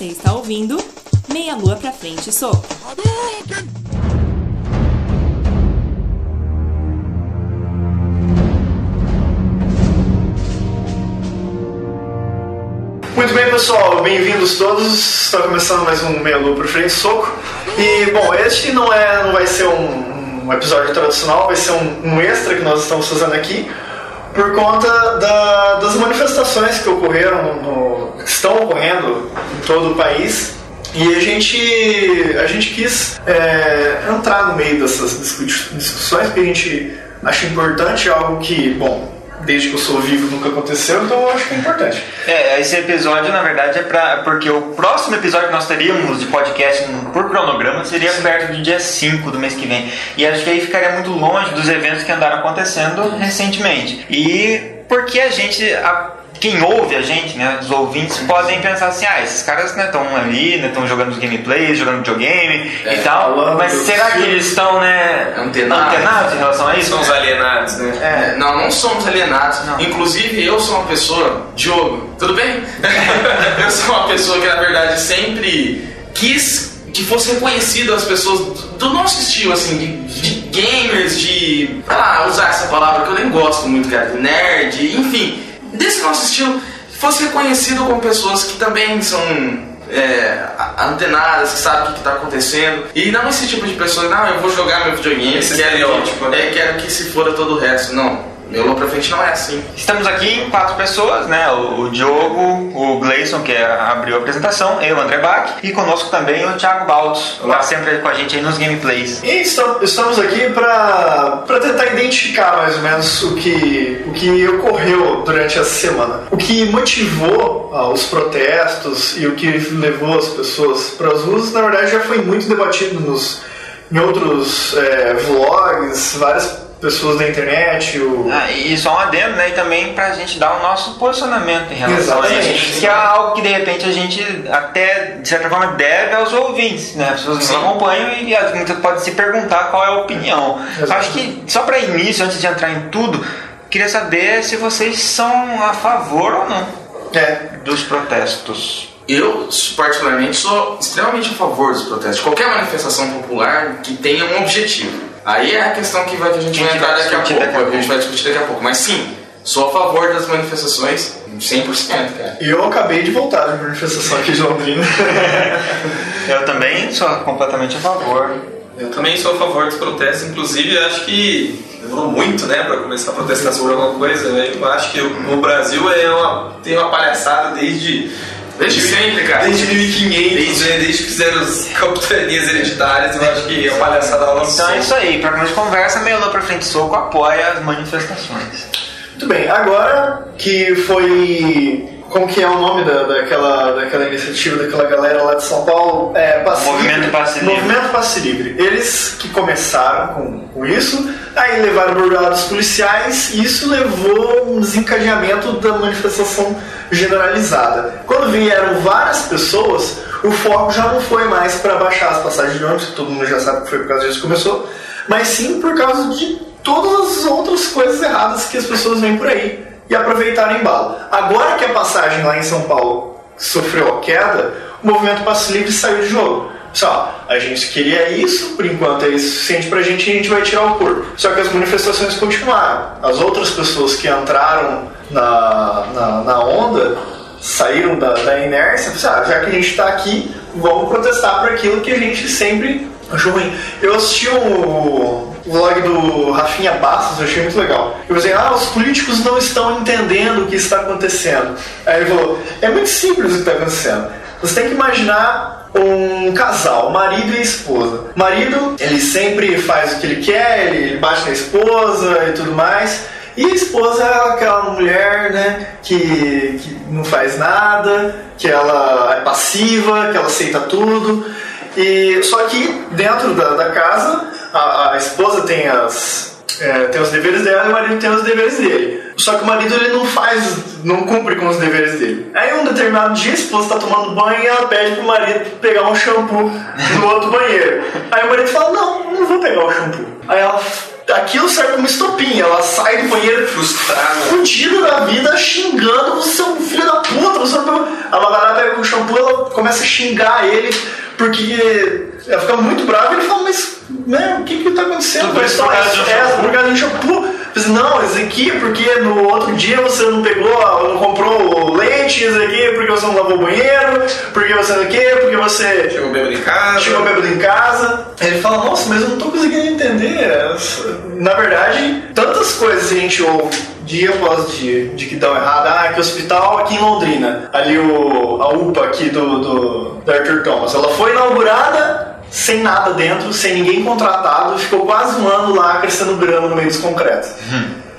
Você está ouvindo Meia Lua pra Frente Soco. Muito bem, pessoal, bem-vindos todos. Está começando mais um Meia Lua pro Frente Soco. E, bom, este não, é, não vai ser um, um episódio tradicional, vai ser um, um extra que nós estamos fazendo aqui por conta da, das manifestações que ocorreram, no, que estão ocorrendo em todo o país. E a gente, a gente quis é, entrar no meio dessas discussões, porque a gente acha importante algo que, bom, desde que eu sou vivo nunca aconteceu, então eu acho que é importante. É, esse episódio na verdade é pra, porque o próximo episódio que nós teríamos de podcast por cronograma seria perto do dia 5 do mês que vem. E acho que aí ficaria muito longe dos eventos que andaram acontecendo recentemente. E porque a gente. A, quem ouve a gente, né, os ouvintes, podem pensar assim: ah, esses caras estão né, ali, estão né, jogando os gameplays, jogando videogame É, e tal, mas será que eles estão né, Antenados. antenados em relação a isso? Somos alienados, né? É. Não, não somos alienados. Não. Inclusive, eu sou uma pessoa. Diogo, tudo bem? eu sou uma pessoa que, na verdade, sempre quis que fosse reconhecido as pessoas do, nosso estilo, assim, de, de gamers, de. sei lá, usar essa palavra que eu nem gosto muito, cara, de nerd, enfim, desse nosso estilo, fosse reconhecido como pessoas que também são é, antenadas, que sabem o que está acontecendo. E não esse tipo de pessoa, não, eu vou jogar meu videogame, Esse quero, estereótipo, né? é, quero que se foda todo o resto. Não, meu Lua pra frente não é assim. Estamos aqui em quatro pessoas, né? O, o Diogo, o Gleison, que é- abriu a apresentação, eu, André Bach, e conosco também o Thiago Baltos, lá sempre com a gente aí nos gameplays. E estam- estamos aqui para tentar identificar mais ou menos o que, o que ocorreu durante essa semana. O que motivou ah, os protestos e o que levou as pessoas para as ruas, na verdade, já foi muito debatido nos, em outros eh, vlogs, várias pessoas da internet. O... Ah, e só um adendo, né? E também pra gente dar o nosso posicionamento em relação a Exatamente. isso. Que é algo que de repente a gente até, de certa forma, deve aos ouvintes, né? As pessoas que nos acompanham e as- muitas podem se perguntar qual é a opinião. Exato. Acho que, só para início, antes de entrar em tudo, queria saber se vocês são a favor ou não É, dos protestos. Eu, particularmente, sou extremamente a favor dos protestos. Qualquer manifestação popular que tenha um objetivo. Aí é a questão que, vai, que a gente vai entrar daqui a discutir pouco. daqui a a gente vai discutir daqui a pouco. Mas sim, sou a favor das manifestações 100%, cara. e eu acabei de voltar da manifestação aqui de Londrina. Eu também sou completamente a favor. Eu também sou a favor dos protestos, inclusive acho que demorou muito, né, pra começar a protestar sobre alguma coisa. Eu acho que o Brasil é uma, tem uma palhaçada desde. Desde sempre, cara. Desde 1500, né, desde que fizeram as capitanias hereditárias, eu acho que é uma palhaçada lá Então é isso aí, pra começo de conversa, meio lá pra frente soco apoia as manifestações. Muito bem, agora que foi. Como que é o nome da, daquela, daquela iniciativa, daquela galera lá de São Paulo? É, Passe Movimento Livre. Passe Livre. Movimento Passe Livre. Eles que começaram com, com isso, aí levaram bordados policiais e isso levou um desencadeamento da manifestação generalizada. Quando vieram várias pessoas, o foco já não foi mais para baixar as passagens de ônibus, que todo mundo já sabe que foi por causa disso que começou, mas sim por causa de todas as outras coisas erradas que as pessoas veem por aí e aproveitaram o embalo. Agora que a passagem lá em São Paulo sofreu a queda, o movimento Passe Livre saiu de jogo. Só, a gente queria isso, por enquanto é isso suficiente pra gente e a gente vai tirar o corpo. Só que as manifestações continuaram. As outras pessoas que entraram na, na, na onda saíram da, da inércia, falaram, ah, já que a gente está aqui, vamos protestar por aquilo que a gente sempre achou ruim. Eu assisti o vlog do Rafinha Bastos, eu achei muito legal. Eu falei, ah, os políticos não estão entendendo o que está acontecendo. Aí ele falou, é muito simples o que está acontecendo. Você tem que imaginar um casal, marido e esposa. O marido, ele sempre faz o que ele quer, ele bate na esposa e tudo mais. E a esposa é aquela mulher, né, que, que não faz nada, que ela é passiva, que ela aceita tudo. E só que dentro da, da casa, esposa tem as é, tem os deveres dela e o marido tem os deveres dele. Só que o marido ele não faz, não cumpre com os deveres dele. Aí um determinado dia a esposa está tomando banho e ela pede pro marido pegar um shampoo no outro banheiro. Aí o marido fala, não, não vou pegar o shampoo. Aí ela, aquilo serve como estopinha, ela sai do banheiro Frustrada. fudida da vida, xingando, você é um filho da puta, você não. Ela vai lá, pega o shampoo, ela começa a xingar ele porque ela fica muito brava e ele fala, mas né, o que que tá acontecendo? Tudo isso por causa de um é, shampoo. por causa de um shampoo. Disse, não, isso aqui é porque no outro dia você não pegou, não comprou leite, isso aqui é porque você não lavou o banheiro, porque você não quer, porque você Chegou bêbado em casa. chegou bêbado em casa. Ele fala, nossa, mas eu não tô conseguindo entender. Na verdade, tantas coisas que a gente ouve dia após dia de que dão errado. Ah, que o hospital aqui em Londrina, ali o, a UPA aqui do, do, do Arthur Thomas, ela foi inaugurada sem nada dentro, sem ninguém contratado, ficou quase um ano lá crescendo grama no meio dos concretos.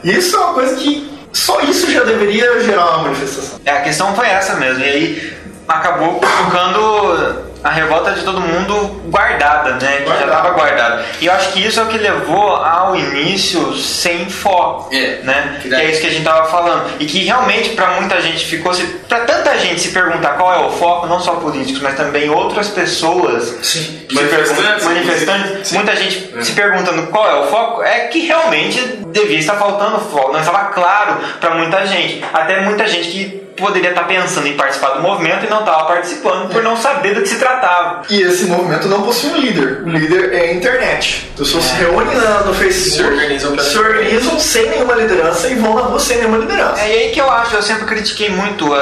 Isso é uma coisa que só isso já deveria gerar uma manifestação. É, a questão foi essa mesmo. E aí acabou colocando a revolta de todo mundo guardada, né? Que já estava guardada. E eu acho que isso é o que levou ao início sem foco, É. né? Que é isso que a gente tava falando. E que realmente para muita gente ficou se para tanta gente se perguntar qual é o foco, não só políticos, mas também outras pessoas Sim. Manifestantes, manifestantes. Sim. muita gente se perguntando qual é o foco, é que realmente devia estar faltando foco, não estava claro para muita gente. Até muita gente que poderia estar pensando em participar do movimento e não estava participando por não saber do que se tratava. E esse movimento não possui um líder. O líder é a internet. As pessoas se reúnem na- no Facebook, Se organizam se organizam sem nenhuma liderança e vão na rua sem nenhuma liderança. É aí que eu acho, eu sempre critiquei muito a-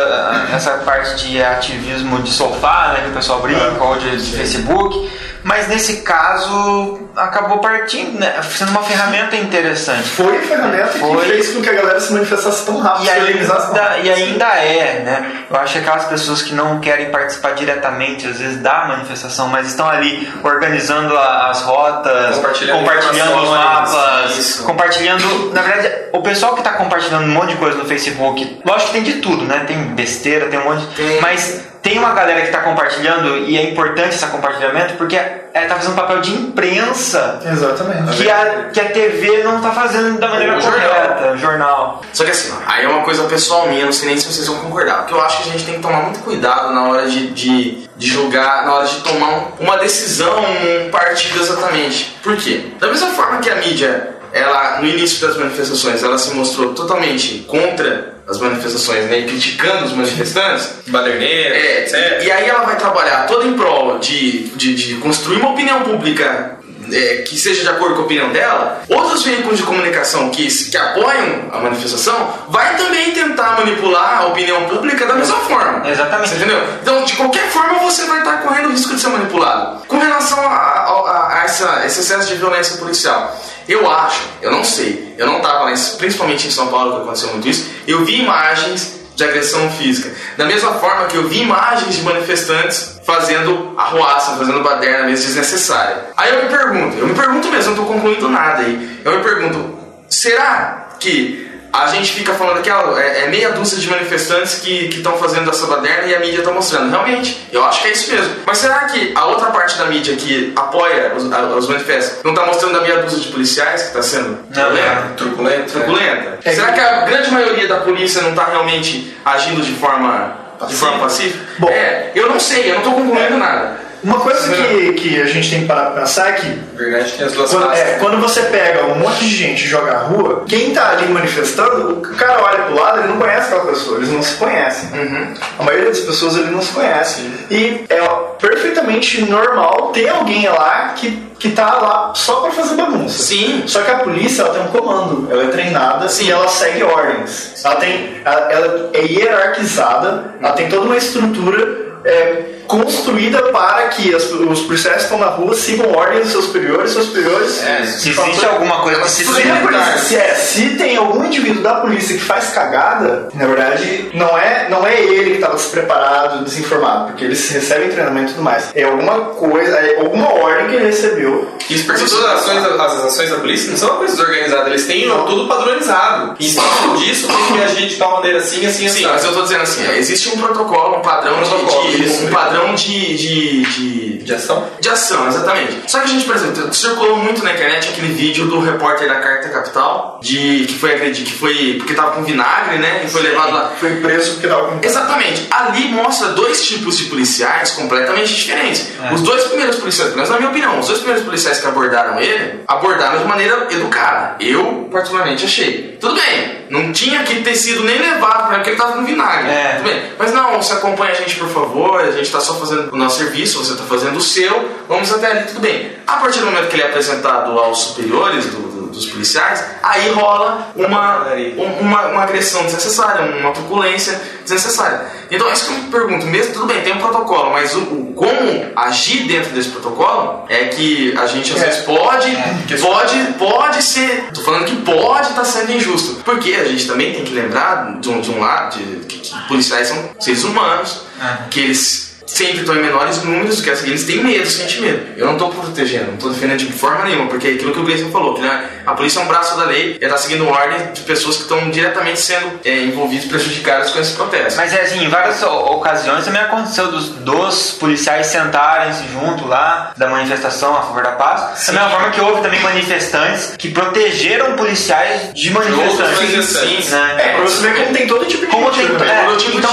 a- essa parte de ativismo de sofá, né, que o pessoal brinca, ou de, de Facebook, mas nesse caso acabou partindo, né, sendo uma ferramenta interessante. Foi a ferramenta Foi. que fez com que a galera se manifestasse tão rápido, E se organizasse tão ainda, rápido. e ainda é, né? Eu acho que aquelas pessoas que não querem participar diretamente, às vezes, da manifestação, mas estão ali organizando a- as rotas, Compartilhando compartilhando os mapas, isso. compartilhando. Na verdade, o pessoal que está compartilhando um monte de coisa no Facebook, lógico que tem de tudo, né? Tem besteira, tem um monte. Tem. Mas tem uma galera que está compartilhando e é importante esse compartilhamento porque ela está fazendo um papel de imprensa Exatamente. que a, que a TV não está fazendo da maneira O jornal. correta. Jornal. Só que assim, aí é uma coisa pessoal minha, não sei nem se vocês vão concordar. Porque eu acho que a gente tem que tomar muito cuidado na hora de, de, de julgar, na hora de tomar um- uma decisão, um partido exatamente. Por quê? Da mesma forma que a mídia, ela, no início das manifestações, ela se mostrou totalmente contra as manifestações, né, e criticando os manifestantes, Baderneira, é, etc. e aí ela vai trabalhar toda em prol de, de, de construir uma opinião pública é, que seja de acordo com a opinião dela. Outros veículos de comunicação que, que apoiam a manifestação vai também tentar manipular a opinião pública da mesma forma. Exatamente. Você entendeu? Então, de qualquer forma, você vai estar correndo o risco de ser manipulado. Com relação a, a- a essa, esse excesso de violência policial, eu acho, eu não sei, eu não estava lá, principalmente em São Paulo, que aconteceu muito isso, eu vi imagens de agressão física. Da mesma forma que eu vi imagens de manifestantes fazendo arruaça, fazendo baderna mesmo desnecessária. Aí eu me pergunto, eu me pergunto mesmo, não tô concluindo nada aí. Eu me pergunto, será que a gente fica falando que ah, é, é meia dúzia de manifestantes que estão fazendo essa baderna e a mídia está mostrando. Realmente, eu acho que é isso mesmo. Mas será que a outra parte da mídia que apoia os, a- os manifestos não está mostrando a meia dúzia de policiais que está sendo Não, não. Truculento. truculenta? É. Será que a grande maioria da polícia não está realmente agindo de forma, de forma pacífica? Bom. é, eu não sei, eu não estou concluindo nada. Uma coisa que, que a gente tem que parar pra pensar é que verdade, tem as duas Quando, é, quando você pega um monte de gente e joga na rua, quem tá ali manifestando, o cara olha pro lado, ele não conhece aquela pessoa, eles não se conhecem. A maioria das pessoas ele não se conhece. E é perfeitamente normal ter alguém lá que, que tá lá só pra fazer bagunça. Sim. Só que a polícia ela tem um comando, ela é treinada e ela segue ordens. Ela tem, ela, ela é hierarquizada, ela tem toda uma estrutura é, construída para que as- os policiais que estão na rua sigam ordens dos seus superiores, seus superiores. É, Se existe alguma coisa que se polícia- se, é, se tem algum indivíduo da polícia que faz cagada, na verdade, não é, não é ele que estava despreparado, desinformado, porque eles recebem treinamento e tudo mais. É alguma coisa, é alguma ordem que ele recebeu. Isso porque todas as ações, da- as ações da polícia não são uma coisa desorganizada, eles têm tudo padronizado. E em disso tem que agir de tal maneira assim, assim, assim. Sim, mas eu tô dizendo assim, é, existe um protocolo, um padrão, Um de- protocolo, de, isso. um padrão de, de, de, De ação? de ação, exatamente. Só que a gente, por exemplo, circulou muito na internet aquele vídeo do repórter da Carta Capital, de que foi agredido, que foi porque tava com vinagre, né? E foi levado lá. Foi preso porque estava com. Exatamente. Ali mostra dois tipos de policiais completamente diferentes. É. Os dois primeiros policiais, pelo menos na minha opinião, os dois primeiros policiais que abordaram ele, abordaram de maneira educada. Eu, particularmente, achei. Tudo bem. Não tinha que ter sido nem levado, porque ele tava com vinagre. É. Tudo bem. Mas não, você acompanha a gente, por favor, a gente tá só fazendo o nosso serviço, você tá fazendo o seu, vamos até ali, tudo bem. A partir do momento que ele é apresentado aos superiores do- do- dos policiais, aí rola uma, um- uma, uma agressão desnecessária, uma truculência desnecessária. Então é isso que eu me pergunto, mesmo tudo bem, tem um protocolo, mas o, o como agir dentro desse protocolo é que a gente às É. vezes pode, É. pode, pode ser, tô falando que pode estar sendo injusto, porque a gente também tem que lembrar de um, de um lado de, que, que policiais são seres humanos, É. que eles sempre estão em menores números, que eles têm medo, sentem medo. Eu não estou protegendo, não estou defendendo de forma nenhuma, porque é aquilo que o Gleison falou, que né, a polícia é um braço da lei e está seguindo ordem de pessoas que estão diretamente sendo é, envolvidas, prejudicadas com esse protesto. Mas é assim, em várias ocasiões também aconteceu dos, dos policiais sentarem-se junto lá da manifestação a favor da paz. Da mesma forma que houve também manifestantes que protegeram policiais de manifestantes. manifestantes. Né? É, pra você ver como tem todo tipo de Como tem, né? é, todo tipo de então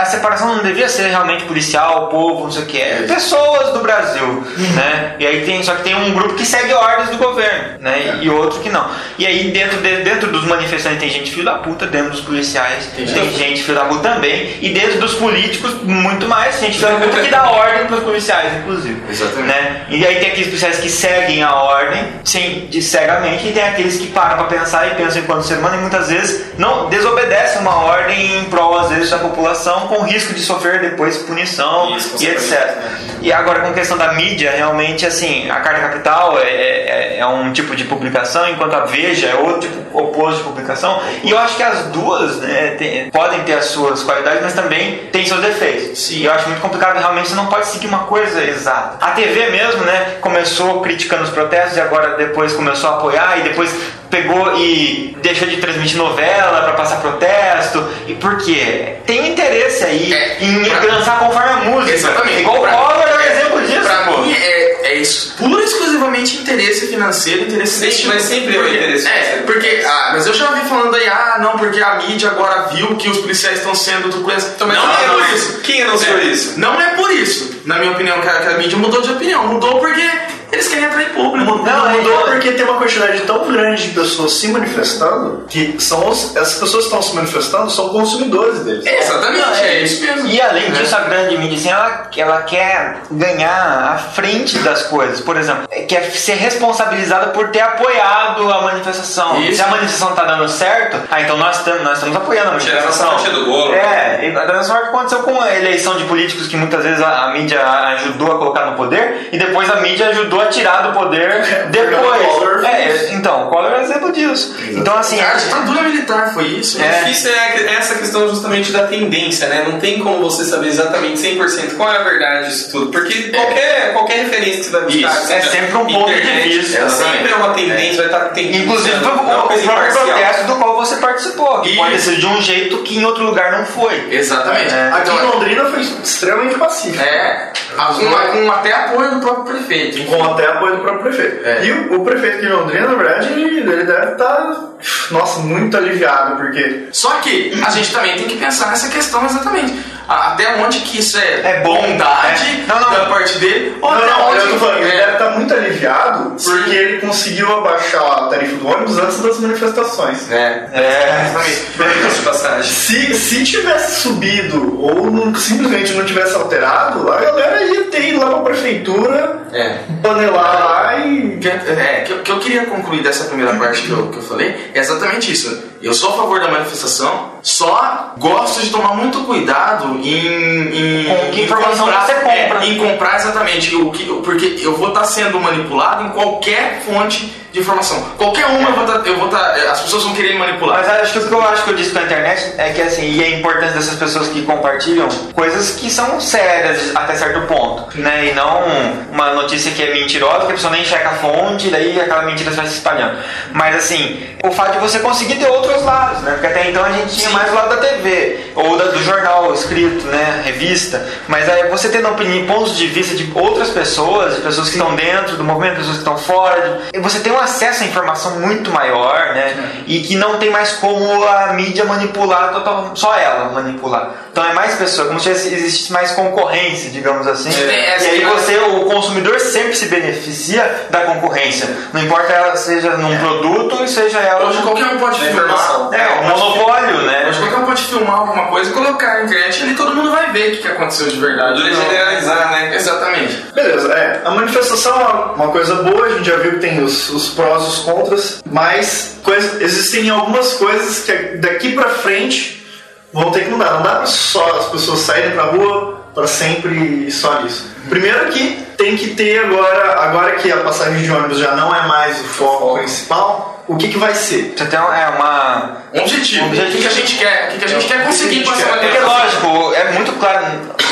a separação não devia ser realmente policial, povo, não sei o que, é pessoas do Brasil, né? E aí tem, só que tem um grupo que segue ordens do governo, né? E outro que não. E aí dentro, de- dentro dos manifestantes tem gente filho da puta, dentro dos policiais tem, gente filho da puta também, e dentro dos políticos muito mais gente filho da puta que dá ordem pros policiais, inclusive. Exatamente. Né? E aí tem aqueles policiais que seguem a ordem, sim, cegamente, e tem aqueles que param pra pensar e pensam enquanto ser humano e muitas vezes não desobedecem uma ordem em prol, às vezes, da população, com risco de sofrer depois punição Isso, e etc. E agora, com questão da mídia, realmente, assim, a Carta Capital é, é, é um tipo de publicação, enquanto a Veja é outro tipo oposto de publicação. E eu acho que as duas né, tem- podem ter as suas qualidades, mas também têm seus defeitos. Sim. E eu acho muito complicado, realmente, você não pode seguir uma coisa exata. A TV mesmo, né, começou criticando os protestos e agora depois começou a apoiar e depois pegou e deixou de transmitir novela para passar protesto. E por quê? Tem interesse aí É, em pra- dançar conforme a música. Exatamente. Igual o Collor é um exemplo disso, Pra pô. mim é, é isso, pura e exclusivamente interesse financeiro, interesse Sim, desse mas sempre é Porque- interesse É, financeiro. porque, ah, mas eu já vi falando aí, ah, não, porque a mídia agora viu que os policiais estão sendo truculentos. Então, mas não quem é por isso. quem anunciou É, isso? Não é por isso, na minha opinião, que a, que a mídia mudou de opinião. Mudou porque eles querem atrair público. Não, Não, mudou é- porque tem uma quantidade tão grande de pessoas se manifestando que são os, essas pessoas que estão se manifestando são consumidores deles. É, exatamente, Não, é, isso mesmo. E além Né? disso, a grande mídia, assim, ela, ela quer ganhar a frente das coisas. Por exemplo, quer ser responsabilizada por ter apoiado a manifestação. Isso. Se a manifestação tá dando certo, ah, então nós estamos, nós estamos apoiando a manifestação. fatia do bolo. É, e da mesma forma que aconteceu com a eleição de políticos que muitas vezes a, a mídia ajudou a colocar no poder e depois a mídia ajudou a tirar do poder depois. Collor É, então, o Collor é um exemplo disso. Então, assim, A ditadura militar foi isso. O É. difícil é essa questão justamente da tendência, né? Não tem como você saber exatamente 100% qual é a verdade disso tudo. Porque qualquer, qualquer referência que você vai buscar, Isso. É sempre um ponto de vista, ela sempre é uma tendência, vai estar tendência. Inclusive é o, o próprio protesto do qual você participou, que Isso. pode ser de um jeito que em outro lugar não foi. Exatamente. É. Aqui Então, em Londrina foi extremamente pacífico. É, com, com até apoio do próprio prefeito. Com até apoio do próprio prefeito. É. E o, o prefeito aqui de Londrina, na verdade, ele deve estar, nossa, muito aliviado, porque Só que a gente também tem que pensar nessa questão exatamente. Até onde que isso é, É bom. bondade É. Não, não. da parte dele, ou Não, até não, onde eu tô falando, ele é, deve estar muito aliviado porque ele conseguiu abaixar a tarifa do ônibus antes das manifestações. é, É. passagem. Se, se tivesse subido ou não- simplesmente não tivesse alterado, a galera ia ter ido lá pra prefeitura, É. panelar lá e. É, que, eu- que eu queria concluir dessa primeira parte que eu, que eu falei é exatamente isso. Eu sou a favor da manifestação, só gosto de tomar muito cuidado em. em Com que informação comprar, você compra. é, em comprar exatamente o que. Porque eu vou estar sendo manipulado em qualquer fonte de informação. Qualquer uma eu vou estar. eu vou tá- as pessoas vão querer me manipular. Mas acho que o que eu acho que eu disse pela internet é que assim, e a importância dessas pessoas que compartilham coisas que são sérias até certo ponto, né? E não uma notícia que é mentirosa, que a pessoa nem checa a fonte, daí aquela mentira vai se espalhando. Mas assim, o fato de você conseguir ter outros lados, né? Porque até então a gente tinha mais o lado da TV, ou da- do jornal escrito, né? Revista. Mas aí você tendo opinião, pontos de vista de outras pessoas, de pessoas que estão dentro do movimento, pessoas que estão fora, de- você tem um acesso à informação muito maior, né? E que não tem mais como a mídia manipular total, só ela manipular. Então é mais pessoas, como se existisse mais concorrência, digamos assim. É, e aí é, você, o consumidor sempre se beneficia da concorrência. Não importa ela seja num produto, seja ela Hoje qualquer um pode filmar manifestação. É, o monopólio, né? Hoje qualquer um pode filmar alguma coisa e colocar na internet e todo mundo vai ver o que, que aconteceu de verdade. Dura Não. generalizar, né? Exatamente. Beleza, é. A manifestação é uma- coisa boa, a gente já viu que tem os, os prós e os contras, mas coisa- existem algumas coisas que daqui pra frente vão ter que mudar. Não dá pra só as pessoas saírem pra rua pra sempre e só isso. Primeiro que tem que ter agora, agora que a passagem de ônibus já não é mais o foco principal, o que, que vai ser? Você tem é uma. Um objetivo. Um objetivo. O que, que a gente quer? O que, que a gente quer conseguir com essa Porque manifestação? lógico, é muito claro.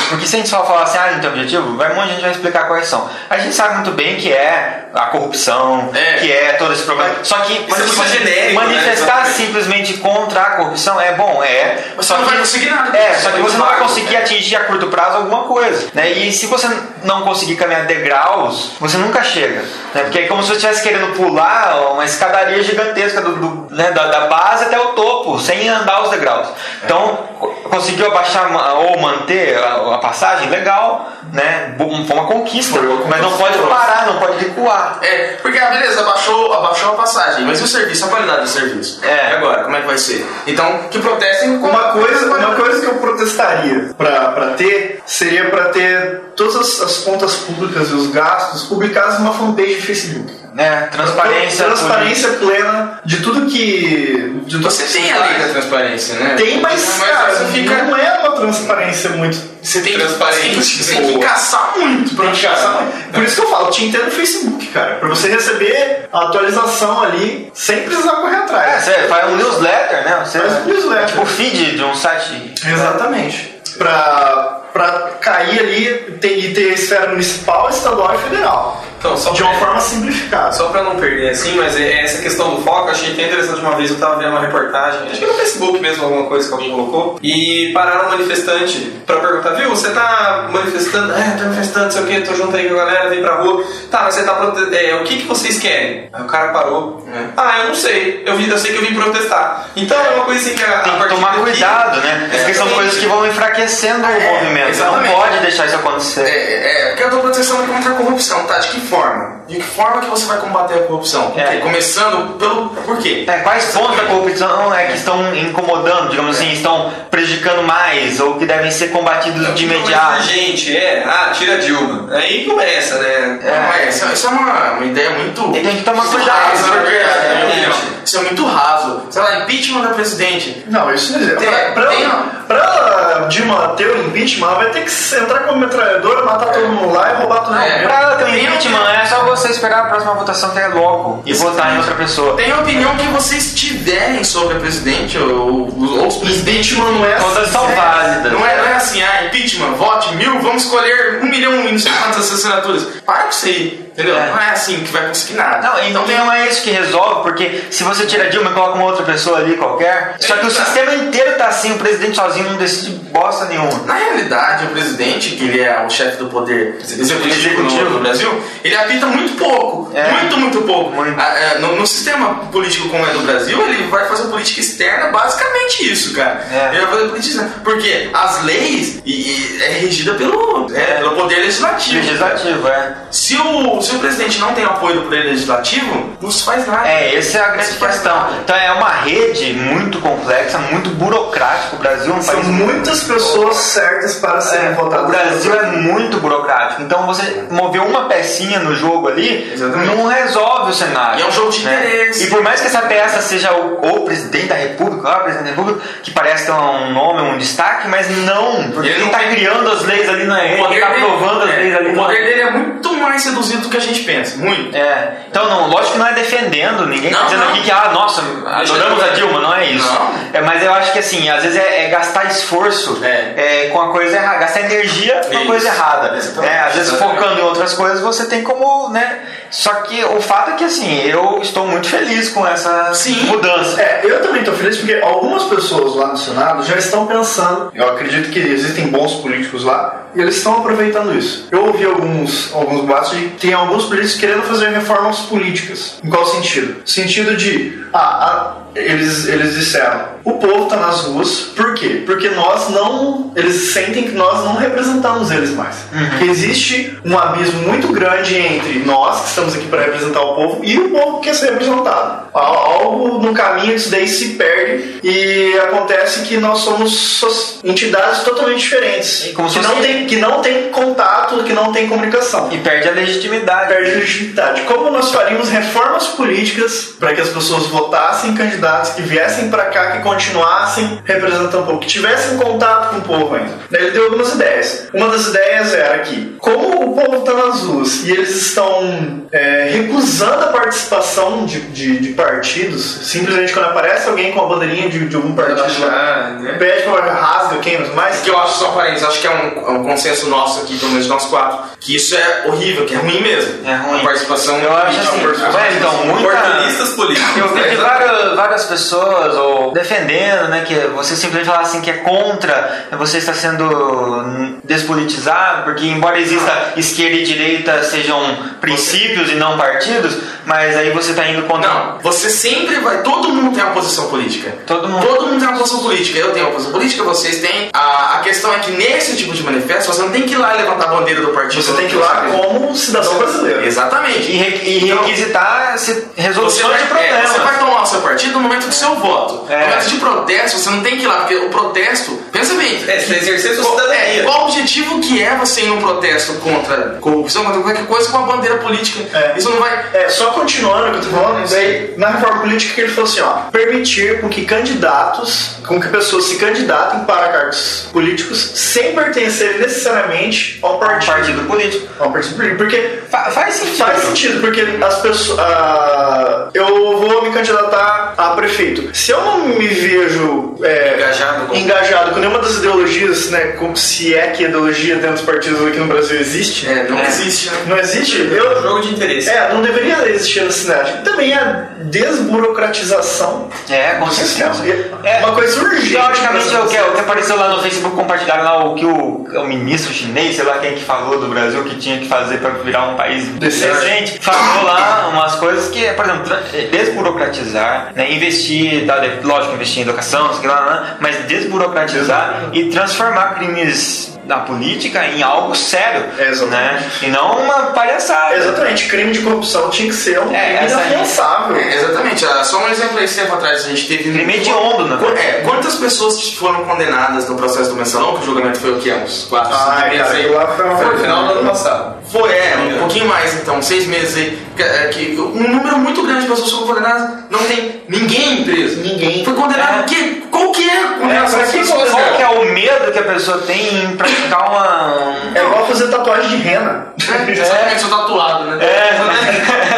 Porque se a gente só falar assim, ah, não tem objetivo, vai um monte de gente vai explicar quais são. A gente sabe muito bem que é a corrupção, É. que é todo esse problema. Só que Mas é muito genérico, né? manifestar Exatamente. simplesmente contra a corrupção é bom, é. Você só não que, vai conseguir nada. É, só que você não vai conseguir atingir a curto prazo alguma coisa. Né? E se você não conseguir caminhar degraus, você nunca chega. Né? Porque é como se você estivesse querendo pular uma escadaria gigantesca do, do- né, da, da base até o topo, sem andar os degraus. Então, conseguiu abaixar ou manter a, a passagem, legal, né? Foi uma conquista. Foi uma Mas não pode parar, não pode recuar. É, porque, ah, beleza, abaixou, abaixou a passagem, mas e o serviço, a qualidade do serviço? É. E agora, como é que vai ser? Então, que protestem com Uma coisa, uma coisa que eu protestaria pra pra ter seria pra ter todas as, as contas públicas e os gastos publicados numa fanpage do Facebook. Né? Transparência. Transparência plena de tudo que. De tudo Você que tem se a transparência, né? Tem, mas, cara, você fica. não é uma transparência muito. Você tem Transparente, você tem que boa. caçar muito pra que caçar muito. Por isso que eu falo, que ter no Facebook, cara. Pra você receber a atualização ali sem precisar correr É, atrás. você faz um newsletter, né? Você, Faz um newsletter. É tipo o feed de um site. Exatamente. Pra, pra cair ali ter- e ter esfera municipal, estadual e federal. Então, só De uma pra- forma simplificada. Só pra não perder assim, mas é- essa questão do foco, eu achei até interessante uma vez, eu tava vendo uma reportagem, acho que no Facebook mesmo, alguma coisa que alguém colocou, e pararam um manifestante pra perguntar, viu, você tá manifestando, é, tô manifestando, não sei o que, tô junto aí com a galera, vem pra rua, tá, mas você tá prote- é, o que que vocês querem? Aí o cara parou, É. ah, eu não sei, eu, vim, eu sei que eu vim protestar. Então é uma coisa assim que a, Tem a que partir tomar daqui- cuidado, né? Porque são coisas que vão enfraquecendo o É, movimento. exatamente. Não pode deixar isso acontecer. É, é, porque eu tô protestando contra a corrupção, tá? De que forma? De que forma que você vai combater a corrupção? É. Começando pelo. Por quê? É, quais pontos da corrupção é que estão incomodando, digamos assim, estão prejudicando mais ou que devem ser combatidos de imediato? Gente, é, ah, tira a Dilma. Aí começa, né? É, isso, isso é uma, uma ideia muito. Tem que tomar muito cuidado, rasa, na porque- verdade, na minha Exatamente. opinião. Isso é muito raso. Sei lá, impeachment da presidente. Não, isso não existe. Tem- Pra, pra, tem- pra Dilma ter o impeachment, ela vai ter que entrar como metralhadora, matar todo mundo lá e roubar tudo. É. Pra ela ter Tem- impeachment, é só você esperar a próxima votação ter logo e votar em outra pessoa. Tem a opinião que vocês tiverem sobre a presidente ou os outros presidentes. Impeachment não é Todas são assim. válidas. Não é, não é assim, ah, impeachment, vote mil, vamos escolher um milhão e não sei quantas assinaturas. Para com isso aí, entendeu? É. Não é assim que vai conseguir nada. Não, então não é isso que resolve, porque se você tira Dilma e coloca uma outra pessoa ali qualquer, só que o sistema inteiro tá assim, o presidente sozinho não decide bosta nenhuma. Na realidade, o presidente, que ele é o chefe do poder executivo, Executivo. No Brasil, ele apita muito pouco. É. Muito, muito pouco. Muito. É, no, no sistema político como é do Brasil, ele vai fazer política externa basicamente isso, cara. É. Ele vai fazer política externa. Porque as leis e, e é regida pelo, é, pelo poder legislativo. Legislativo, é. Se o, se o presidente não tem apoio do poder legislativo, não se faz nada. É, essa é a grande questão. nada. Então é uma rede muito complexa, muito burocrática. O Brasil é um São país muitas pessoas certas para serem É, votadas. o Brasil é muito burocrático. Então você mover uma pecinha no jogo ali Exatamente. não resolve o cenário. E é um jogo de interesse. E por mais que essa peça seja o, o presidente da República, o presidente da República, que parece ter um nome, um destaque, mas não, porque Ele tá tem- criando as leis ali não é ele, quem poder, tá dele, aprovando as é, leis ali o não é poder ele. dele é muito mais reduzido do que a gente pensa. Muito. É, então não, lógico que não é defendendo, ninguém tá Não, dizendo não. aqui que, ah, nossa, adoramos a Dilma, não é isso. Não. É, mas eu acho que assim, às vezes é, é gastar esforço É. é, com a coisa errada, gastar energia com a coisa errada. É, às vezes focando em outras coisas você tem como, né? Só que o fato é que assim, eu estou muito feliz com essa Sim. mudança. É, eu também estou feliz porque algumas pessoas lá no Senado já estão pensando. Eu acredito que existem bons políticos lá e eles estão aproveitando isso. Eu ouvi alguns, alguns boatos de que tem alguns políticos querendo fazer reformas políticas. Em qual sentido? Sentido de, ah, eles, eles disseram, o povo está nas ruas. Por quê? Porque nós não. Eles sentem que nós não representamos eles mais. Que existe um abismo muito grande entre nós, que estamos aqui para representar o povo, e o povo que quer ser representado. Al- Algo no caminho disso daí se perde e acontece que nós somos so- entidades totalmente diferentes. E como que, não tem, que não tem contato, que não tem comunicação E perde a legitimidade. perde legitimidade. Como nós faríamos reformas políticas para que as pessoas votassem em candidatos que viessem para cá, que continuassem representando o povo, que tivessem contato com o povo ainda. Daí Ele deu algumas ideias. Uma das ideias era que, como o povo está nas ruas e eles estão é, recusando a participação de, de, de partidos, simplesmente quando aparece alguém com a bandeirinha de, de algum partido, Relaxar, né? pede para rasga quem mais. que eu acho só parênteses, acho que é um, é um consenso nosso aqui, pelo menos nós quatro, que isso é horrível, que é ruim mesmo. É ruim. A participação Eu acho assim, ué, então, muita- Oportunistas políticos. Eu vi né? de várias, várias pessoas ou defendendo, né, que você simplesmente falar assim que é contra, você está sendo despolitizado, porque embora exista esquerda e direita sejam princípios e não partidos, mas aí você está indo contra Não, você sempre vai. Todo mundo tem uma posição política. todo mundo. Todo mundo tem uma posição política. Eu tenho uma posição política, vocês têm. A, a questão é que nesse tipo de manifesto você não tem que ir lá e levantar a bandeira do partido. Você tem que ir lá como cidadão brasileiro. Exatamente. E, re- e Então, requisitar resoluções vai, de é, problemas. você vai tomar o seu partido no momento do seu voto. É. No momento de protesto, você não tem que ir lá, porque o protesto. Pensa bem. É, você exercer sua qual- cidadania. é, qual o objetivo que é você ir num protesto contra corrupção, contra qualquer coisa com a bandeira política? É. Isso não vai. É, só continuando o que eu tô falando, daí, na reforma política que ele falou assim, ó, permitir com que candidatos, com que pessoas se candidatem para cargos políticos sem pertencerem necessariamente ao partido. partido político. Ao partido político. Porque Fa- faz sentido. faz sentido, porque as pessoas. ah, eu vou me candidatar a prefeito. Se eu não me vejo é, Engajado com- engajado com nenhuma das ideologias, né? Como se é que ideologia dentro dos partidos aqui no Brasil existe. É, não É. existe, né? Não existe? É Eu, um jogo de interesse. é, não deveria existir na cidade. Também a desburocratização É, com sistema. certeza. É É, uma coisa urgente. Teoricamente, é o que, o que apareceu lá no Facebook, compartilharam lá o que o, o ministro chinês, sei lá quem que falou do Brasil, que tinha que fazer para virar um país decente, falou lá umas coisas que, por exemplo, desburocratizar, né, investir, tá, de- lógico, investir em educação, sei lá, né, mas desburocratizar e transformar crimes da política em algo sério, É, exatamente. né, e não uma palhaçada. Exatamente, crime de corrupção tinha que ser um É, crime inafiançável. É, exatamente. Ah, Só um exemplo aí, esse tempo atrás a gente teve. Crime hediondo, né? Qu- É, quantas pessoas foram condenadas no processo do mensalão? Que o julgamento foi o quê? Uns 4, 5 Ai, meses aí? lá Foi no final do ano passado. Foi, é, um pouquinho mais então, seis meses aí. Que, é, que um número muito grande de pessoas foram condenadas, não tem ninguém preso. Ninguém. Foi condenado É. o quê? Qual que é a É, condenação das que? Qual que é o medo que a pessoa tem em praticar uma... É igual fazer tatuagem de rena. É, Exatamente, eu sou tatuado, né? É.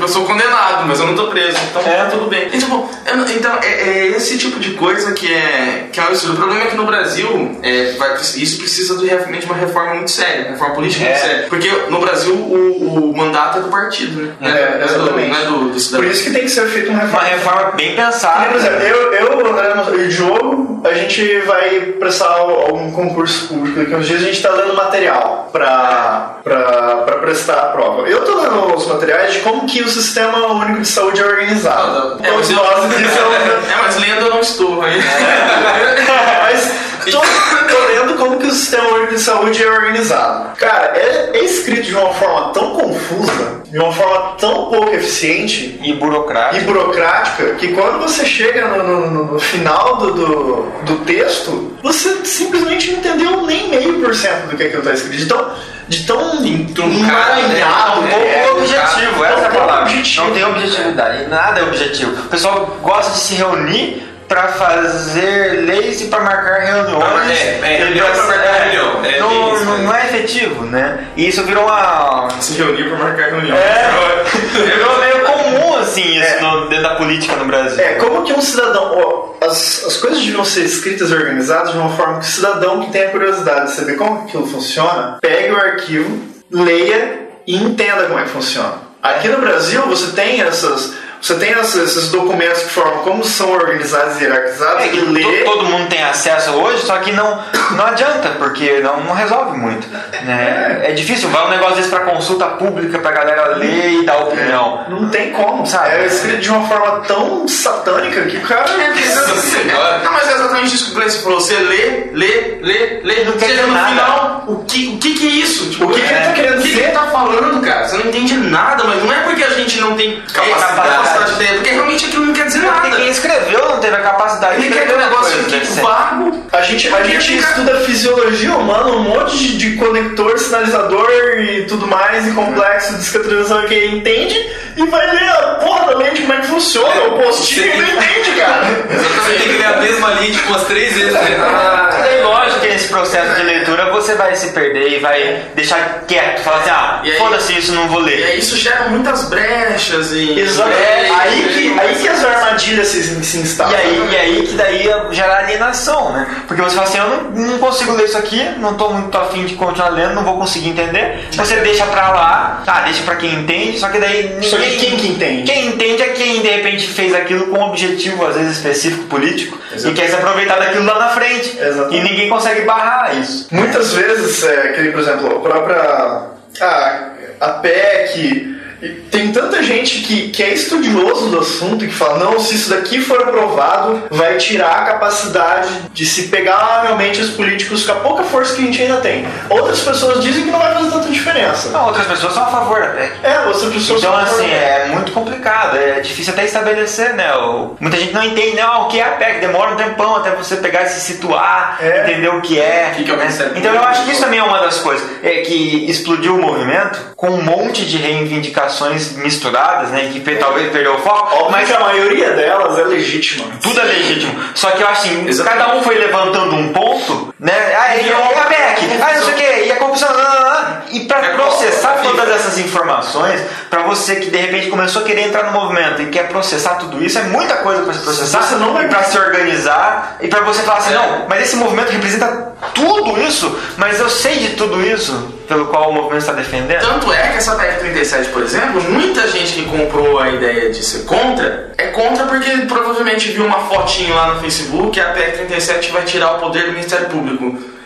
Eu sou condenado, mas eu não tô preso, então É. tá tudo bem. E, tipo, eu não- então, é, é esse tipo de coisa que é, que é um absurdo. O problema é que no Brasil, é, vai- isso precisa de realmente uma reforma muito séria, uma reforma política É. muito séria. Porque no Brasil o, o mandato é do partido, né? É, é do, exatamente. não é do, do Por cidadão. isso que tem que ser feita uma Uma reforma. reforma bem pensada. Por exemplo, eu, eu o André e o Diogo, a gente vai prestar algum concurso público daqui a uns dias, a gente está dando material para para prestar a prova. Eu estou dando os materiais de como que o sistema único de saúde é organizado. É, mas eu- são- É, mas lendo eu não estou aí. Mas tô, tô lendo como que o sistema único de saúde é organizado. Cara, é, é escrito de uma forma tão confusa, de uma forma tão pouco eficiente E burocrático. e burocrática que quando você chega no, no- no- no final do, do, do texto, você simplesmente não entendeu nem meio por cento do que aquilo está escrito. De tão, de tão emaranhado, Não pouco é objetivo, essa é a palavra. objetivo. Não tem objetividade, nada é objetivo. O pessoal gosta de se reunir para fazer leis e para marcar reuniões. É, é, reunião pra marcar reunião. É não, isso, é efetivo, né? E isso virou uma. Se reunir para marcar reunião. É, virou meio comum assim isso no- dentro da política no Brasil. É, como que um cidadão. ó, as, as coisas deviam ser escritas e organizadas de uma forma que o cidadão que tenha curiosidade de saber como aquilo funciona, pegue o arquivo, leia e entenda como é que funciona. Aqui no Brasil você tem essas. Você tem esses documentos que formam como são organizados e hierarquizados É que e lê. to- todo mundo tem acesso hoje, só que não, não adianta, porque não, não resolve muito. Né? É difícil, vai um negócio desse pra consulta pública, pra galera ler e dar opinião. Não tem como, Sabe? É escrito de uma forma tão satânica que o cara. É, exatamente- Não, mas é exatamente isso que o Gleice falou. Você lê, lê, lê, lê. Não quer dizer no nada. final, o que, o que que é isso? Tipo, O que que é, ele tá querendo O que que dizer? ele tá falando, cara? Você não entende nada, mas não é porque a gente não tem Capacidade. Capacidade de ideia, porque realmente aquilo não quer dizer Porque nada. quem escreveu não teve a capacidade Ele de quer escrever uma negócio coisa vago. A gente, a gente Fica- estuda fisiologia humana, um monte de, de conector, sinalizador e tudo mais, e complexo, que televisão é quem entende, e vai ler a porra da lente como é que funciona, o postinho e não entende, cara. Você tem que ler a mesma linha tipo umas três vezes. né? Ah, aí, lógico que nesse processo de leitura você vai se perder e vai deixar quieto, falar assim, ah, E foda-se isso, não vou E ler. aí isso gera muitas brechas e. Exato. É, aí, que, aí que as armadilhas se, se instalam. E aí, e aí que daí gera alienação, né? Porque você fala assim, eu não, não consigo ler isso aqui, não tô muito afim de continuar lendo, não vou conseguir entender. Você deixa pra lá, tá, deixa pra quem entende, só que daí ninguém... Só que quem que entende? Quem entende é quem de repente fez aquilo com um objetivo, às vezes específico, político, e quer se aproveitar daquilo lá na frente. Exatamente. E ninguém consegue barrar isso. Muitas vezes, é, que, por exemplo, a própria a, a PEC, e tem tanta gente que, que é estudioso do assunto e que fala, não, se isso daqui for aprovado, vai tirar a capacidade de se pegar realmente os políticos com a pouca força que a gente ainda tem. Outras pessoas dizem que não vai fazer tanta diferença. Não, outras pessoas são a favor da PEC. É, outras pessoas Então, são- assim, é muito complicado, é difícil até estabelecer, né? O- Muita gente não entende, né? Ah, o que é a PEC, demora um tempão até você pegar e se situar, É. entender o que é. O que que é né? Então, eu acho que isso também é uma das coisas, é que explodiu o movimento com um monte de reivindicações misturadas, né? Que talvez perdeu o foco, Óbvio mas a maioria delas é legítima. tudo é legítimo. Só que eu acho assim, Exatamente. cada um foi levantando um ponto, né? Ah, e, e a PEC, ah, não sei o que, e a corrupção, ah, ah, ah. e pra É processar todas essas informações, pra você que de repente começou a querer entrar no movimento e quer processar tudo isso, é muita coisa pra se processar, Você não vai- e pra se organizar, e pra você falar assim, É. não, mas esse movimento representa tudo isso, mas eu sei de tudo isso pelo qual o movimento está defendendo. Tanto é que essa PEC 37, por exemplo, muita gente que comprou a ideia de ser contra, é contra porque provavelmente viu uma fotinho lá no Facebook que a PEC 37 vai tirar o poder do Ministério Público.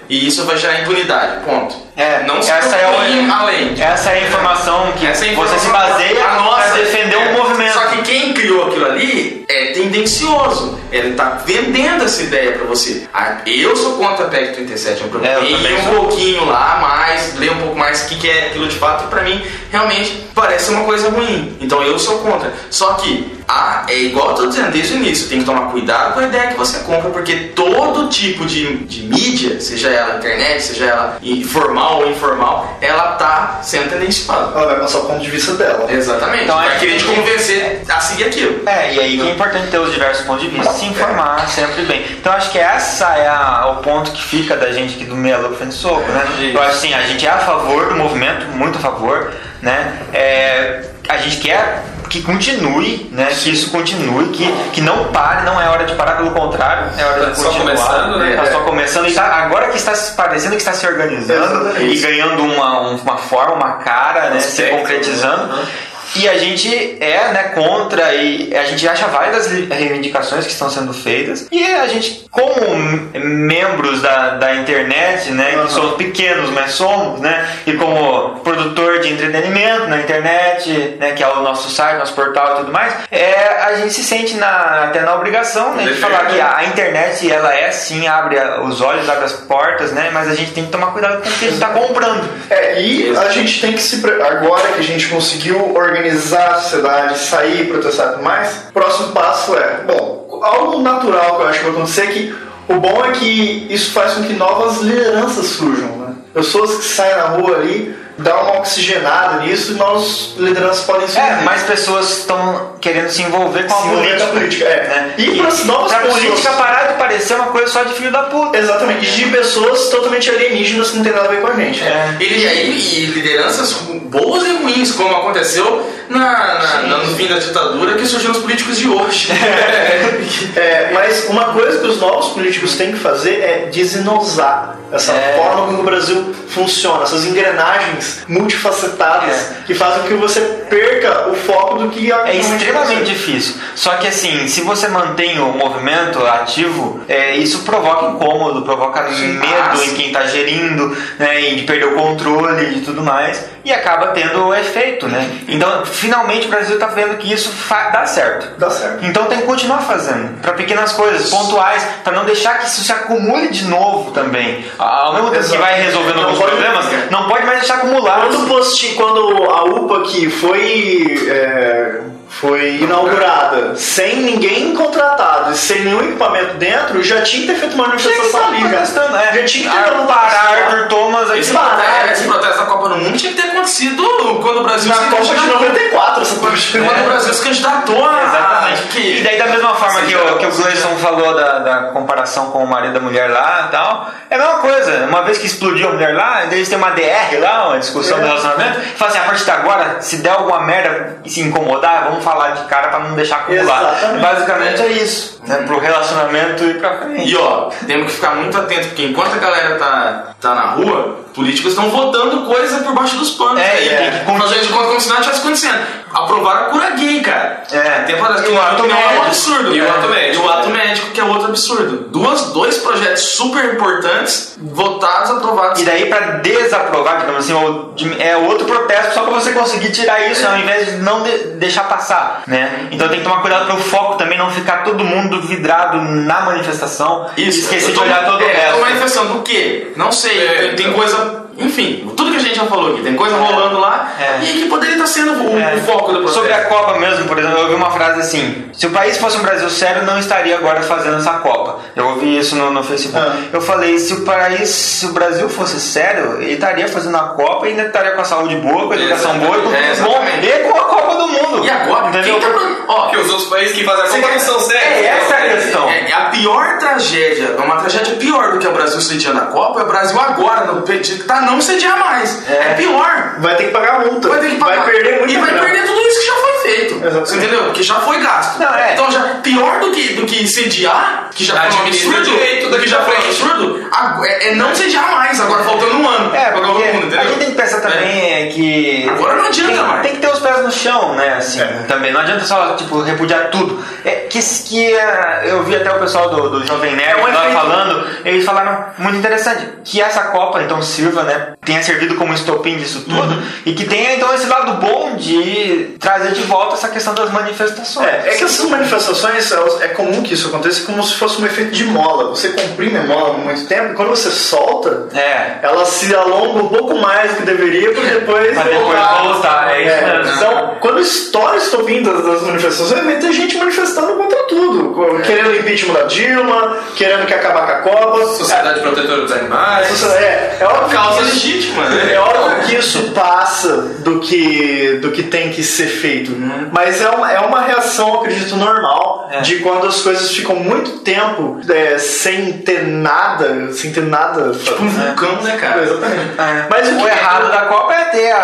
E isso vai gerar impunidade, ponto. É, não se essa é a- além. Essa é a informação que Essa é você se informação baseia para defender um movimento. Que quem criou aquilo ali é tendencioso. Ele tá vendendo essa ideia pra você. Ah, eu sou contra a PEC 37. Eu É, eu procurei também um sou. pouquinho lá, mais, ler um pouco mais o que, que é aquilo de fato. E pra mim, realmente, parece uma coisa ruim. Então eu sou contra. Só que, ah, é igual eu tô dizendo desde o início. Tem que tomar cuidado com a ideia que você compra. Porque todo tipo de, de mídia, seja ela internet, seja ela formal ou informal, ela tá sendo tendenciosa. Ela vai passar o ponto de vista dela. Exatamente. Então, é querer te que- convencer a seguir aquilo. É, e aí que é importante ter os diversos pontos de vista, se informar sempre bem. Então acho que essa é a- o ponto que fica da gente aqui do Meia Frente Soco, né? Isso. Eu acho assim, a gente é a favor do movimento, muito a favor, né? É, a gente quer que continue, né? Que isso continue, que, que não pare, não é hora de parar, pelo contrário, é hora Tá de só continuar. começando, né? Tá só começando e tá- agora que está se parecendo que está se organizando e ganhando uma, um- uma forma, uma cara, né? Se Aspecto, concretizando. né? E a gente é né, contra e a gente acha várias reivindicações que estão sendo feitas. E a gente, como membros da, da internet, né, Aham. que somos pequenos, mas somos, né, e como produtor de entretenimento na internet, né, que é o nosso site, nosso portal e tudo mais, é, a gente se sente na, até na obrigação né, de falar né? que a, a internet, ela é sim, abre os olhos, abre as portas, né, mas a gente tem que tomar cuidado com o que a gente está comprando. É, e a gente tem que se. Agora que a gente conseguiu organizar a sociedade, sair, protestar e mais, o próximo passo é. Bom, algo natural que eu acho que vai acontecer é que o bom é que isso faz com que novas lideranças surjam, né? Pessoas que saem na rua ali, dá uma oxigenada nisso e novas lideranças podem surgir. É, mais pessoas estão querendo se envolver com Se a política. política, é. Né? E pras novas pra pessoas- política parar de parecer uma coisa só de filho da puta. Exatamente, e de pessoas totalmente alienígenas que não tem nada a ver com a gente. É. E, e aí, e lideranças boas e ruins, como aconteceu na, na- na- no fim da ditadura, que surgiram os políticos de hoje. É, mas uma coisa que os novos políticos têm que fazer é desenosar essa É. forma como o Brasil funciona, essas engrenagens multifacetadas que fazem com que você perca o foco do que É realmente extremamente difícil. Só que assim, se você mantém o movimento ativo, é, isso provoca incômodo, provoca medo Ah, em quem está gerindo, né, de perder o controle e tudo mais, e acaba tendo o efeito, né? Então, finalmente o Brasil está vendo que isso dá certo. Dá certo. Então tem que continuar fazendo, para pequenas coisas, pontuais, para não deixar que isso se acumule de novo também. Ao mesmo tempo que vai resolvendo Não alguns pode- problemas, não pode mais deixar acumular. Quando, o posti- quando a UPA aqui foi, é, foi inaugurada sem ninguém contratado e sem nenhum equipamento dentro, já tinha que ter feito uma manifestação ali, cara. Já tinha que ter Ah, parar. Arthur Thomas aqui. Esse, Parar, protesto, esse protesto da Copa do Mundo tinha que ter acontecido quando o Brasil Na se Copa de candidatou. 94, essa política. Quando o Brasil se candidatou a. Exatamente. Que, E daí, da mesma forma que, o, que o Gleison falou da, da comparação com o marido da mulher lá e tal, é a mesma coisa. Uma vez que explodiu a mulher lá, eles têm uma DR lá, uma discussão É. do relacionamento, e fala assim: a partir de agora, se der alguma merda e se incomodar, vamos falar de cara pra não deixar acumular. Exatamente. Basicamente é isso, né? Pro relacionamento ir pra frente. E ó, temos que ficar muito atento, porque enquanto a galera tá, tá na rua, políticos estão votando coisa por baixo dos panos. É, aí, que continuar. Fazendo de conta como se nada tivesse acontecendo. Aprovaram a cura gay, cara. É. Tempo atrás, que o ato opinião, é um médico. absurdo. E o ato médico. E o ato médico, que é outro absurdo. Duas, dois projetos super importantes, votados, aprovados. E daí pra desaprovar, digamos assim, é outro protesto só pra você conseguir tirar isso, ao invés de não de- deixar passar, né? Então tem que tomar cuidado pro foco também, não ficar todo mundo vidrado na manifestação e esquecer Eu de tô- olhar todo o é, resto. tô manifestando do quê? Não sei. É, tem, tem então. coisa. Enfim, tudo que a gente já falou aqui, tem coisa rolando lá É. e que poderia estar sendo o, É. o foco do processo. Sobre a Copa mesmo, por exemplo, eu ouvi uma frase assim: se o país fosse um Brasil sério, não estaria agora fazendo essa Copa. Eu ouvi isso no, no Facebook. Ah. Eu falei: se o país, se o Brasil fosse sério, ele estaria fazendo a Copa e ainda estaria com a saúde boa, com a educação boa com É, bom e com a Copa do Mundo. E agora? Entendeu? Quem tá pro- Ó, Países que fazem a Copa não são sérios. É essa a questão. É, é a pior tragédia, é uma tragédia pior do que o Brasil sediando a Copa, é o Brasil agora, no pedido tá não sediar mais. É, pior. Vai ter que pagar multa. Vai ter que pagar. Vai perder muito E vai perder tudo isso que já foi feito. Exatamente. Você entendeu? Que já foi gasto. Não, é. Então já pior do que, do que sediar, que já foi um absurdo, direito do daqui que já foi um absurdo, é, é não sediar mais, agora faltando um ano. É, pra porque mundo, a entendeu? gente tem que pensar também é. que. Agora não adianta tem, mais. Tem que ter os pés no chão, né? Assim, É. também. Não adianta só, tipo, repudiar tudo. É que, que é, eu vi até o pessoal do, do Jovem Nerd É falando, eles falaram muito interessante, que essa Copa então sirva, né? Tenha servido como estopim disso tudo Uhum. e que tenha então esse lado bom de trazer de volta essa questão das manifestações. É, é que essas manifestações é comum que isso aconteça como se fosse um efeito de mola. Você comprime a mola por muito tempo e quando você solta, É. ela se alonga um pouco mais do que deveria para depois Pra depois voltar, é mesmo. Então, quando estoura o estopim das, das manifestações, vai ter gente manifestando contra tudo. co- Querendo o impeachment da Dilma, querendo que acabar com a Copa. Sociedade Protetora dos Animais. É, é óbvio do que, do que tem que ser feito. Mas é uma, é uma reação, acredito, normal É. de quando as coisas ficam muito tempo é, sem ter nada, sem ter nada. Tipo um vulcão, né, cara? Exatamente. É. Mas o o errado da Copa é ter a.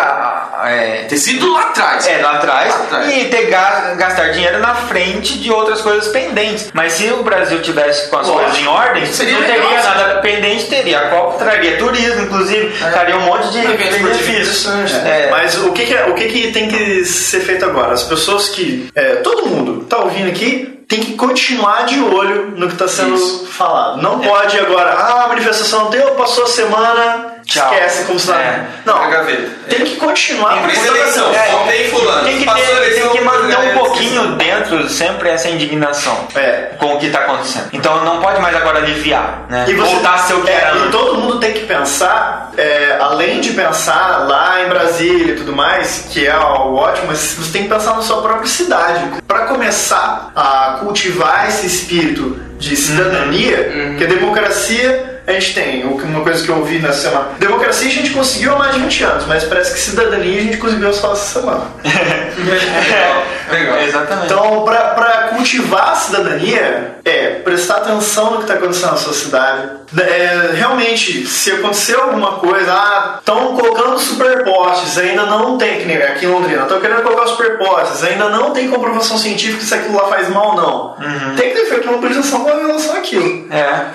a- é, Ter sido lá atrás. É, lá atrás. Lá atrás. E ter ga- gastar dinheiro na frente de outras coisas pendentes. Mas se o Brasil tivesse com as Lógico. coisas em ordem, Seria não legal, teria sim. nada pendente, teria a Copa, traria turismo, inclusive, traria um monte de benefícios. É, Mas o que, que, é- o que, que tem que ser feito agora? As pessoas que. é, todo mundo tá ouvindo aqui tem que continuar de olho no que está sendo Isso. falado. Não pode agora, ah, a manifestação deu, passou a semana, Tchau. esquece como se. É. Não, Na gaveta. tem que continuar Tem que Tem eleição, só tem fulano. Tem que, ter, tem eleição, que manter é, um é, pouquinho dentro sempre essa indignação É. com o que está acontecendo. Então não pode mais agora aliviar, né? E você- Voltar a ser o que é, era E todo mundo tem que pensar, é, além de pensar lá em Brasília e tudo mais, que é algo ótimo, mas você tem que pensar na sua própria cidade. Para começar a cultivar esse espírito de cidadania, que a democracia a gente tem, uma coisa que eu ouvi nessa semana. Democracia a gente conseguiu há mais de 20 anos, mas parece que cidadania a gente conseguiu só essa semana. Legal. Exatamente. Então, para cultivar a cidadania, é prestar atenção no que está acontecendo na sua cidade. É, realmente, se acontecer alguma coisa, ah, estão colocando superpostes, ainda não tem, que nem aqui em Londrina, estão querendo colocar superpostes, ainda não tem comprovação científica se aquilo lá faz mal ou não. Tem que ter feito uma autorização com relação àquilo. É.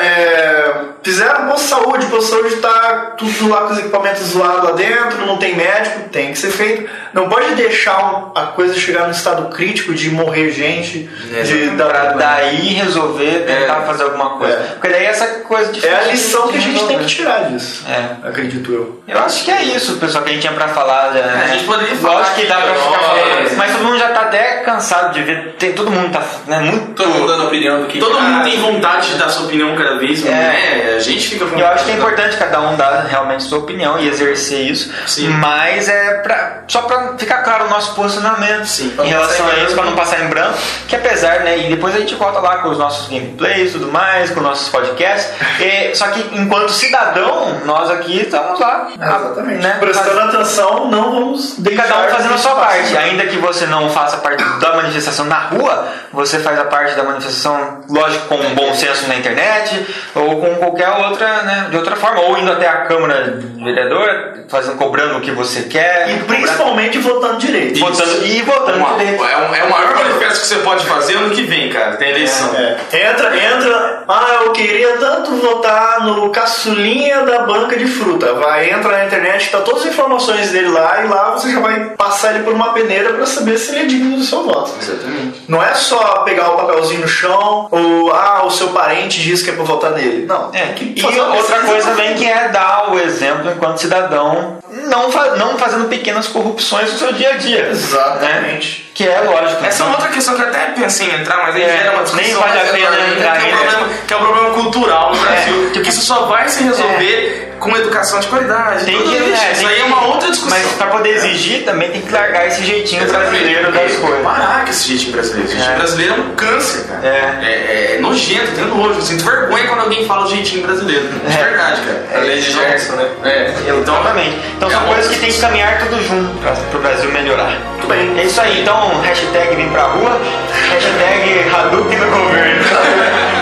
É, fizeram posto de saúde, o posto de saúde tá tudo lá com os equipamentos zoados lá dentro, não tem médico, tem que ser feito. Não pode deixar a coisa chegar no estado crítico de morrer gente, de Pra dar. daí resolver, tentar fazer alguma coisa. É. Porque daí essa coisa de É a lição que a gente tem que tirar disso. É. Acredito eu. Eu acho que é isso, pessoal, que a gente tinha pra falar. Né? a gente poderia falar Lógico que dá pra ficar falando. é. Mas todo mundo já tá até cansado de ver. Tem, todo mundo tá né, muito. Todo mundo dando opinião do que Todo mundo tem vontade de dar sua opinião cada vez, É. né? A gente fica com Eu acho que é importante cada um dar realmente sua opinião e exercer isso. Sim. Mas é pra, só pra ficar claro o nosso posicionamento Sim. em relação a isso, pra não passar em branco. Que apesar, né? E depois a gente volta lá com os nossos gameplays e tudo mais, com os nossos podcasts. E, só que enquanto cidadão, nós aqui estamos lá. Exatamente. Né, Prestando atenção, não vamos E deixar. cada um fazendo a sua parte. Ainda que você não faça parte da manifestação na rua, você faz a parte da manifestação, lógico, com um bom senso na internet, ou com qualquer outra, né, de outra forma, ou indo até a Câmara de Vereador, fazendo, cobrando o que você quer. E principalmente votando direito. votando, e votando Uma- direito. é, o- é o maior manifesto que você pode fazer ano que vem, cara. Tem eleição. É. Entra, entra. Ah, eu queria tanto votar no caçulinha da banca de fruta. Vai, entra na internet, tá todas as informações dele lá, e lá você já vai passar ele por uma peneira pra saber se ele é digno do seu voto. Exatamente. Não é só pegar o papelzinho no chão, ou ah, o seu parente diz que é pra votar nele. Não. É, que e uma outra coisa também que é dar o exemplo enquanto cidadão, não, fa- não fazendo pequenas corrupções no seu dia a dia. Exatamente. Né? marriage Que é lógico. Essa é Então, uma outra questão que eu até pensei em entrar, mas aí É, gera uma nem discussão. vale a pena enorme, entrar que, é um problema, que é um problema cultural no Brasil. tipo- que isso só vai se resolver com educação de qualidade. Tem que, isso. né, isso aí é uma outra discussão. Mas pra poder exigir também tem que largar esse jeitinho brasileiro das coisas. Parar com esse jeitinho brasileiro. Esse jeitinho É. brasileiro é um câncer, cara. É. É, é nojento, tem nojo. Eu sinto vergonha quando alguém fala o jeitinho brasileiro. De É. verdade, cara. Lei de Gerson, né? É. Exatamente. Então é são coisas que tem que caminhar tudo junto pra, pro Brasil melhorar. Muito bem. É isso aí, então hashtag vem pra rua, hashtag Hadouken no governo.